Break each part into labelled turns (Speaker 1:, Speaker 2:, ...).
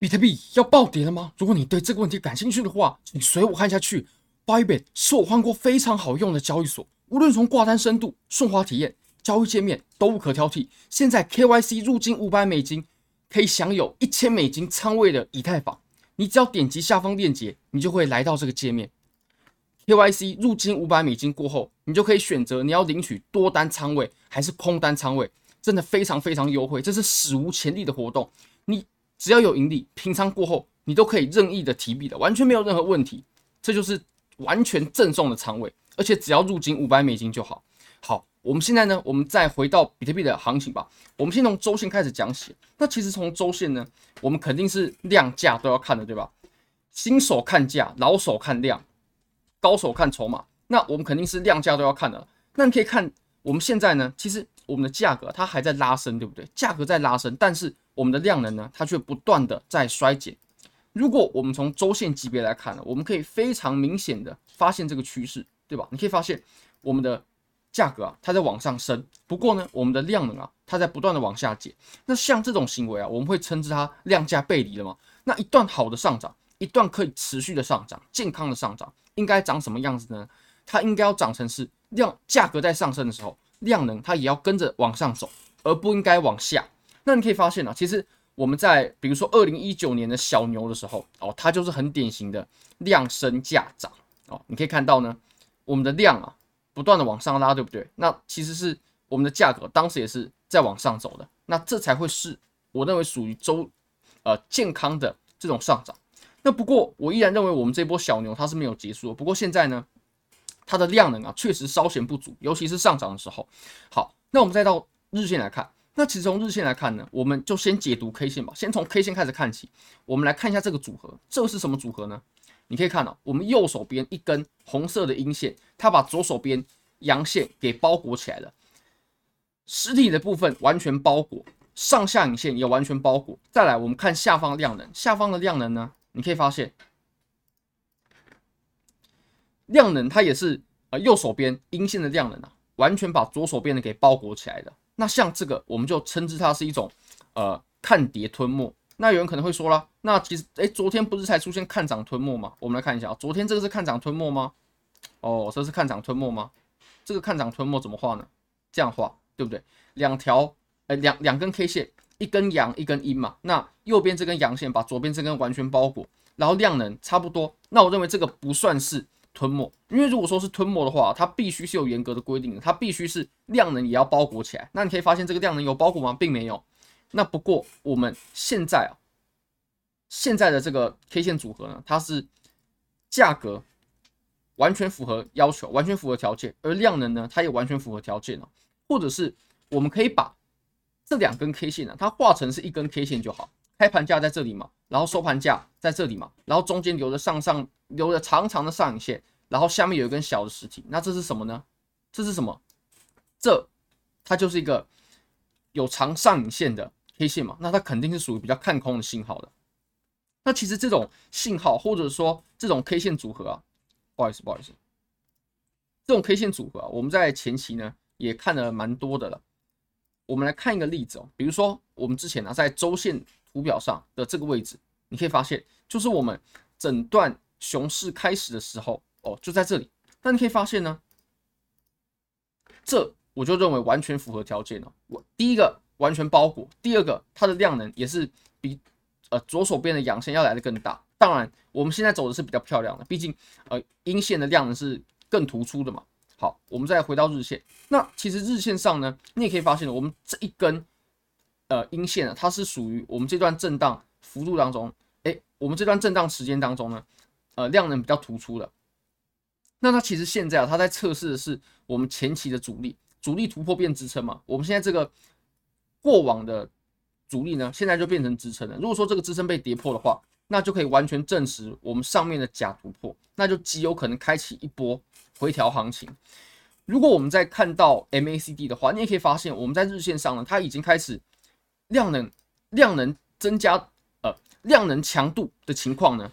Speaker 1: 比特币要暴跌了吗？如果你对这个问题感兴趣的话，请随我看下去。Bybit 是我换过非常好用的交易所，无论从挂单深度、顺滑体验、交易界面都无可挑剔。现在 KYC 入金五百美金，可以享有一千美金仓位的以太坊。你只要点击下方链接，你就会来到这个界面。KYC 入金五百美金过后，你就可以选择你要领取多单仓位还是空单仓位，真的非常非常优惠，这是史无前例的活动。你。只要有盈利，平仓过后你都可以任意的提币的，完全没有任何问题。这就是完全赠送的仓位，而且只要入金五百美金就好。好，我们现在呢，我们再回到比特币的行情吧。我们先从周线开始讲起。那其实从周线呢，我们肯定是量价都要看的，对吧？新手看价，老手看量，高手看筹码。那我们肯定是量价都要看的。那你可以看我们现在呢，其实我们的价格它还在拉升，对不对？价格在拉升，但是。我们的量能呢，它却不断的在衰减。如果我们从周线级别来看呢，我们可以非常明显的发现这个趋势，对吧？你可以发现我们的价格啊，它在往上升，不过呢，我们的量能啊，它在不断的往下减。那像这种行为啊，我们会称之它量价背离了吗？那一段好的上涨，一段可以持续的上涨，健康的上涨，应该长什么样子呢？它应该要长成是量价格在上升的时候，量能它也要跟着往上走，而不应该往下。那你可以发现啊，其实我们在比如说二零一九年的小牛的时候哦，它就是很典型的量升价涨哦。你可以看到呢，我们的量啊不断的往上拉，对不对？那其实是我们的价格当时也是在往上走的，那这才会是我认为属于周呃健康的这种上涨。那不过我依然认为我们这波小牛它是没有结束的。不过现在呢，它的量能啊确实稍显不足，尤其是上涨的时候。好，那我们再到日线来看。那其实从日线来看呢，我们就先解读 K 线吧。先从 K 线开始看起，我们来看一下这个组合，这是什么组合呢？你可以看到，我们右手边一根红色的阴线，它把左手边阳线给包裹起来了。实体的部分完全包裹，上下影线也完全包裹。再来，我们看下方量能，下方的量能呢，你可以发现，量能它也是呃右手边阴线的量能啊，完全把左手边的给包裹起来的。那像这个，我们就称之它是一种，呃，看跌吞没。那有人可能会说了，那其实，哎，昨天不是才出现看涨吞没吗？我们来看一下，昨天这个是看涨吞没吗？哦，这是看涨吞没吗？这个看涨吞没怎么画呢？这样画，对不对？两条，呃，两两根 K 线，一根阳，一根阴嘛。那右边这根阳线把左边这根完全包裹，然后量能差不多。那我认为这个不算是。吞没，因为如果说是吞没的话，它必须是有严格的规定的，它必须是量能也要包裹起来。那你可以发现这个量能有包裹吗？并没有。那不过我们现在啊，现在的这个 K 线组合呢，它是价格完全符合要求，完全符合条件，而量能呢，它也完全符合条件了。或者是我们可以把这两根 K 线呢，它画成是一根 K 线就好。开盘价在这里嘛，然后收盘价在这里嘛，然后中间留着上上留着长长的上影线，然后下面有一根小的实体，那这是什么呢？这是什么？这它就是一个有长上影线的 K 线嘛，那它肯定是属于比较看空的信号的。那其实这种信号或者说这种 K 线组合啊，不好意思不好意思，这种 K 线组合啊，我们在前期呢也看了蛮多的了。我们来看一个例子哦，比如说我们之前呢在周线。图表上的这个位置，你可以发现，就是我们整段熊市开始的时候哦，就在这里。那你可以发现呢，这我就认为完全符合条件了。我第一个完全包裹，第二个它的量能也是比呃左手边的阳线要来的更大。当然，我们现在走的是比较漂亮的，毕竟呃阴线的量能是更突出的嘛。好，我们再回到日线，那其实日线上呢，你也可以发现，我们这一根。呃，阴线啊，它是属于我们这段震荡幅度当中，诶，我们这段震荡时间当中呢，呃，量能比较突出的。那它其实现在啊，它在测试的是我们前期的阻力，阻力突破变支撑嘛。我们现在这个过往的阻力呢，现在就变成支撑了。如果说这个支撑被跌破的话，那就可以完全证实我们上面的假突破，那就极有可能开启一波回调行情。如果我们再看到 MACD 的话，你也可以发现我们在日线上呢，它已经开始。量能量能增加，呃，量能强度的情况呢，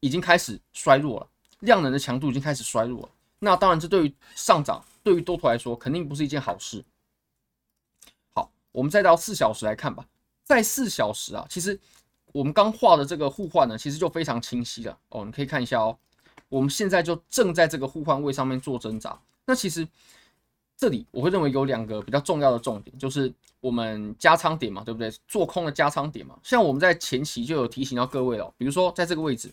Speaker 1: 已经开始衰弱了。量能的强度已经开始衰弱了。那当然，这对于上涨，对于多头来说，肯定不是一件好事。好，我们再到四小时来看吧。在四小时啊，其实我们刚画的这个互换呢，其实就非常清晰了哦。你可以看一下哦，我们现在就正在这个互换位上面做挣扎。那其实这里我会认为有两个比较重要的重点，就是我们加仓点嘛，对不对？做空的加仓点嘛，像我们在前期就有提醒到各位了，比如说在这个位置，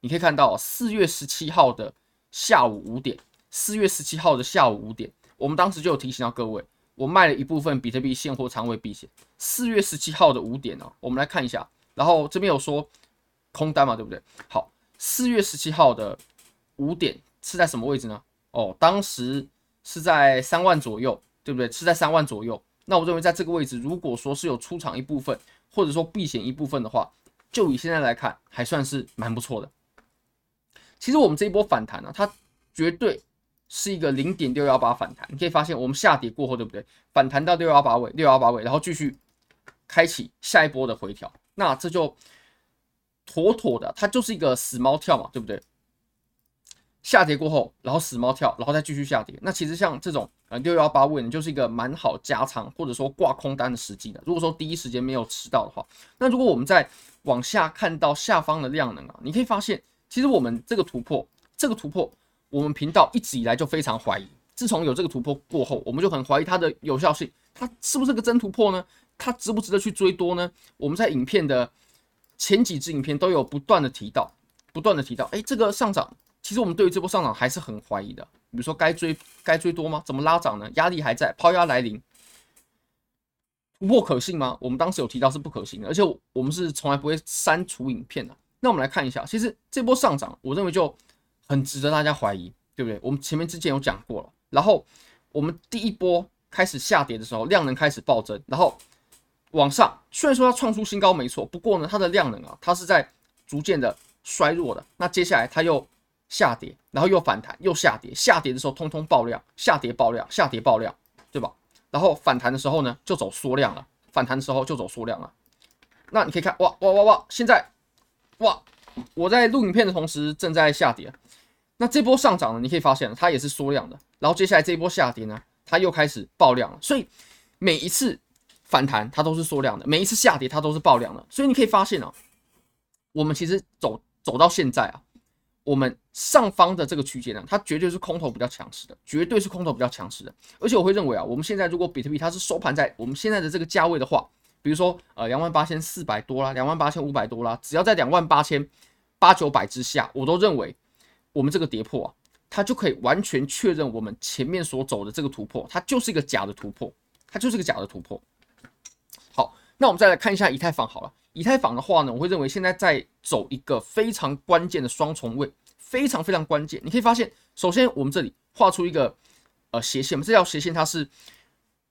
Speaker 1: 你可以看到四月十七号的下午五点，四月十七号的下午五点，我们当时就有提醒到各位。我卖了一部分比特币现货仓位避险。四月十七号的五点呢、我们来看一下。然后这边有说空单嘛，对不对？好，四月十七号的五点是在什么位置呢？哦，当时是在三万左右，对不对？是在三万左右。那我认为在这个位置，如果说是有出场一部分，或者说避险一部分的话，就以现在来看，还算是蛮不错的。其实我们这一波反弹呢、它绝对。是一个零点六幺八反弹，你可以发现我们下跌过后，对不对？反弹到六幺八位，六幺八位，然后继续开启下一波的回调，那这就妥妥的，它就是一个死猫跳嘛，对不对？下跌过后，然后死猫跳，然后再继续下跌。那其实像这种呃六幺八位呢，就是一个蛮好加仓或者说挂空单的时机的。如果说第一时间没有吃到的话，那如果我们再往下看到下方的量能啊，你可以发现，其实我们这个突破，这个突破。我们频道一直以来就非常怀疑，自从有这个突破过后，我们就很怀疑它的有效性，它是不是个真突破呢？它值不值得去追多呢？我们在影片的前几支影片都有不断的提到，不断的提到，哎，这个上涨，其实我们对于这波上涨还是很怀疑的。比如说该追该追多吗？怎么拉涨呢？压力还在，抛压来临，突破可信吗？我们当时有提到是不可信的，而且我们是从来不会删除影片的。那我们来看一下，其实这波上涨，我认为就。很值得大家怀疑，对不对？我们前面之前有讲过了，然后我们第一波开始下跌的时候，量能开始暴增，然后往上，虽然说它创出新高没错，不过呢，它的量能啊，它是在逐渐的衰弱的。那接下来它又下跌，然后又反弹，又下跌，下跌的时候通通爆量，下跌爆量，下跌爆量，对吧？然后反弹的时候呢，就走缩量了，反弹的时候就走缩量了。那你可以看，哇哇哇哇，现在哇，我在录影片的同时正在下跌。那这波上涨呢，你可以发现它也是缩量的，然后接下来这一波下跌呢，它又开始爆量了。所以每一次反弹它都是缩量的，每一次下跌它都是爆量的。所以你可以发现啊，我们其实走走到现在啊，我们上方的这个区间呢，它绝对是空头比较强势的，绝对是空头比较强势的。而且我会认为啊，我们现在如果比特币它是收盘在我们现在的这个价位的话，比如说呃两万八千四百多啦，两万八千五百多啦，只要在两万八千八九百之下，我都认为。我们这个跌破啊，它就可以完全确认我们前面所走的这个突破，它就是一个假的突破，它就是一个假的突破。好，那我们再来看一下以太坊好了。以太坊的话呢，我会认为现在在走一个非常关键的双重位，非常非常关键。你可以发现，首先我们这里画出一个呃斜线，这条斜线它是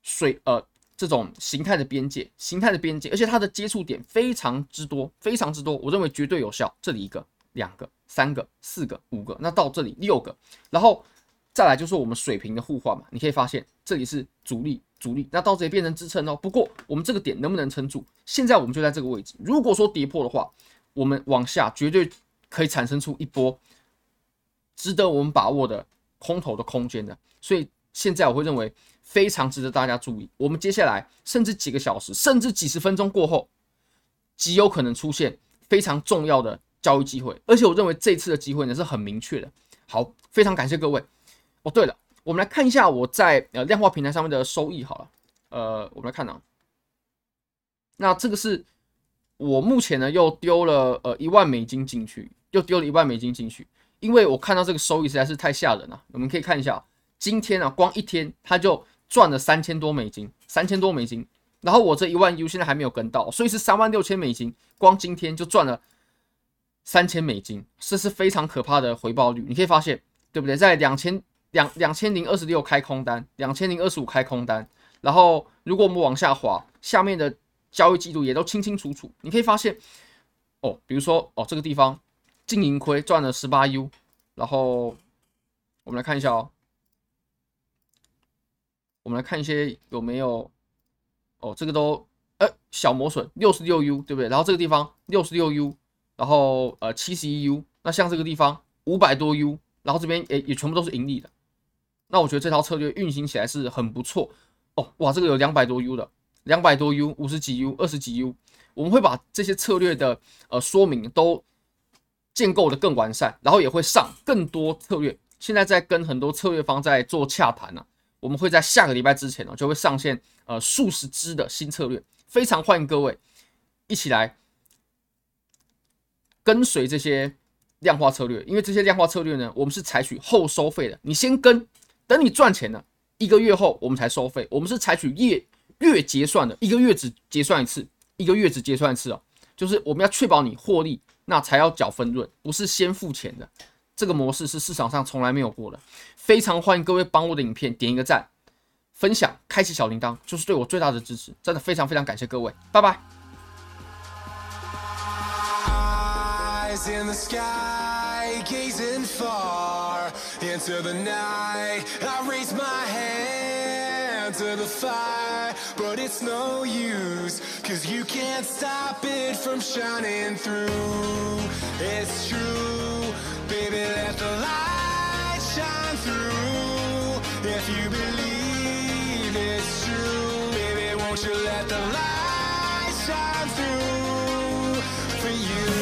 Speaker 1: 水呃这种形态的边界，形态的边界，而且它的接触点非常之多，非常之多，我认为绝对有效。这里一个，两个。三个、四个、五个，那到这里六个，然后再来就是我们水平的互换嘛。你可以发现这里是阻力，阻力，那到这里变成支撑哦。不过我们这个点能不能撑住？现在我们就在这个位置。如果说跌破的话，我们往下绝对可以产生出一波值得我们把握的空头的空间的。所以现在我会认为非常值得大家注意。我们接下来甚至几个小时，甚至几十分钟过后，极有可能出现非常重要的。交易机会，而且我认为这次的机会呢是很明确的。好，非常感谢各位。哦，对了，我们来看一下我在呃量化平台上面的收益好了。呃，我们来看啊，那这个是我目前呢又丢了呃一万美金进去，又丢了一万美金进去，因为我看到这个收益实在是太吓人了。我们可以看一下，今天啊光一天它就赚了三千多美金，三千多美金。然后我这一万 U 现在还没有跟到，所以是三万六千美金，光今天就赚了。三千美金，这是非常可怕的回报率。你可以发现，对不对？在两千两两千零二十六开空单，两千零二十五开空单，然后如果我们往下滑，下面的交易记录也都清清楚楚。你可以发现，哦，比如说哦，这个地方净盈亏赚了十八 U，然后我们来看一下哦，我们来看一些有没有哦，这个都呃小磨损六十六 U，对不对？然后这个地方六十六 U。然后呃七十一 U，那像这个地方五百多 U，然后这边也也全部都是盈利的，那我觉得这套策略运行起来是很不错哦。哇，这个有两百多 U 的，两百多 U，五十几 U，二十几 U，我们会把这些策略的呃说明都建构的更完善，然后也会上更多策略。现在在跟很多策略方在做洽谈呢，我们会在下个礼拜之前呢就会上线呃数十支的新策略，非常欢迎各位一起来跟随这些量化策略，因为这些量化策略呢，我们是采取后收费的，你先跟，等你赚钱了，一个月后我们才收费，我们是采取月月结算的，一个月只结算一次，一个月只结算一次哦，就是我们要确保你获利，那才要缴分润，不是先付钱的。这个模式是市场上从来没有过的，非常欢迎各位帮我的影片点一个赞、分享、开启小铃铛，就是对我最大的支持，真的非常非常感谢各位，拜拜。
Speaker 2: Baby, let the light shine through. If you believe it's true Baby, won't you let the light shine through For you?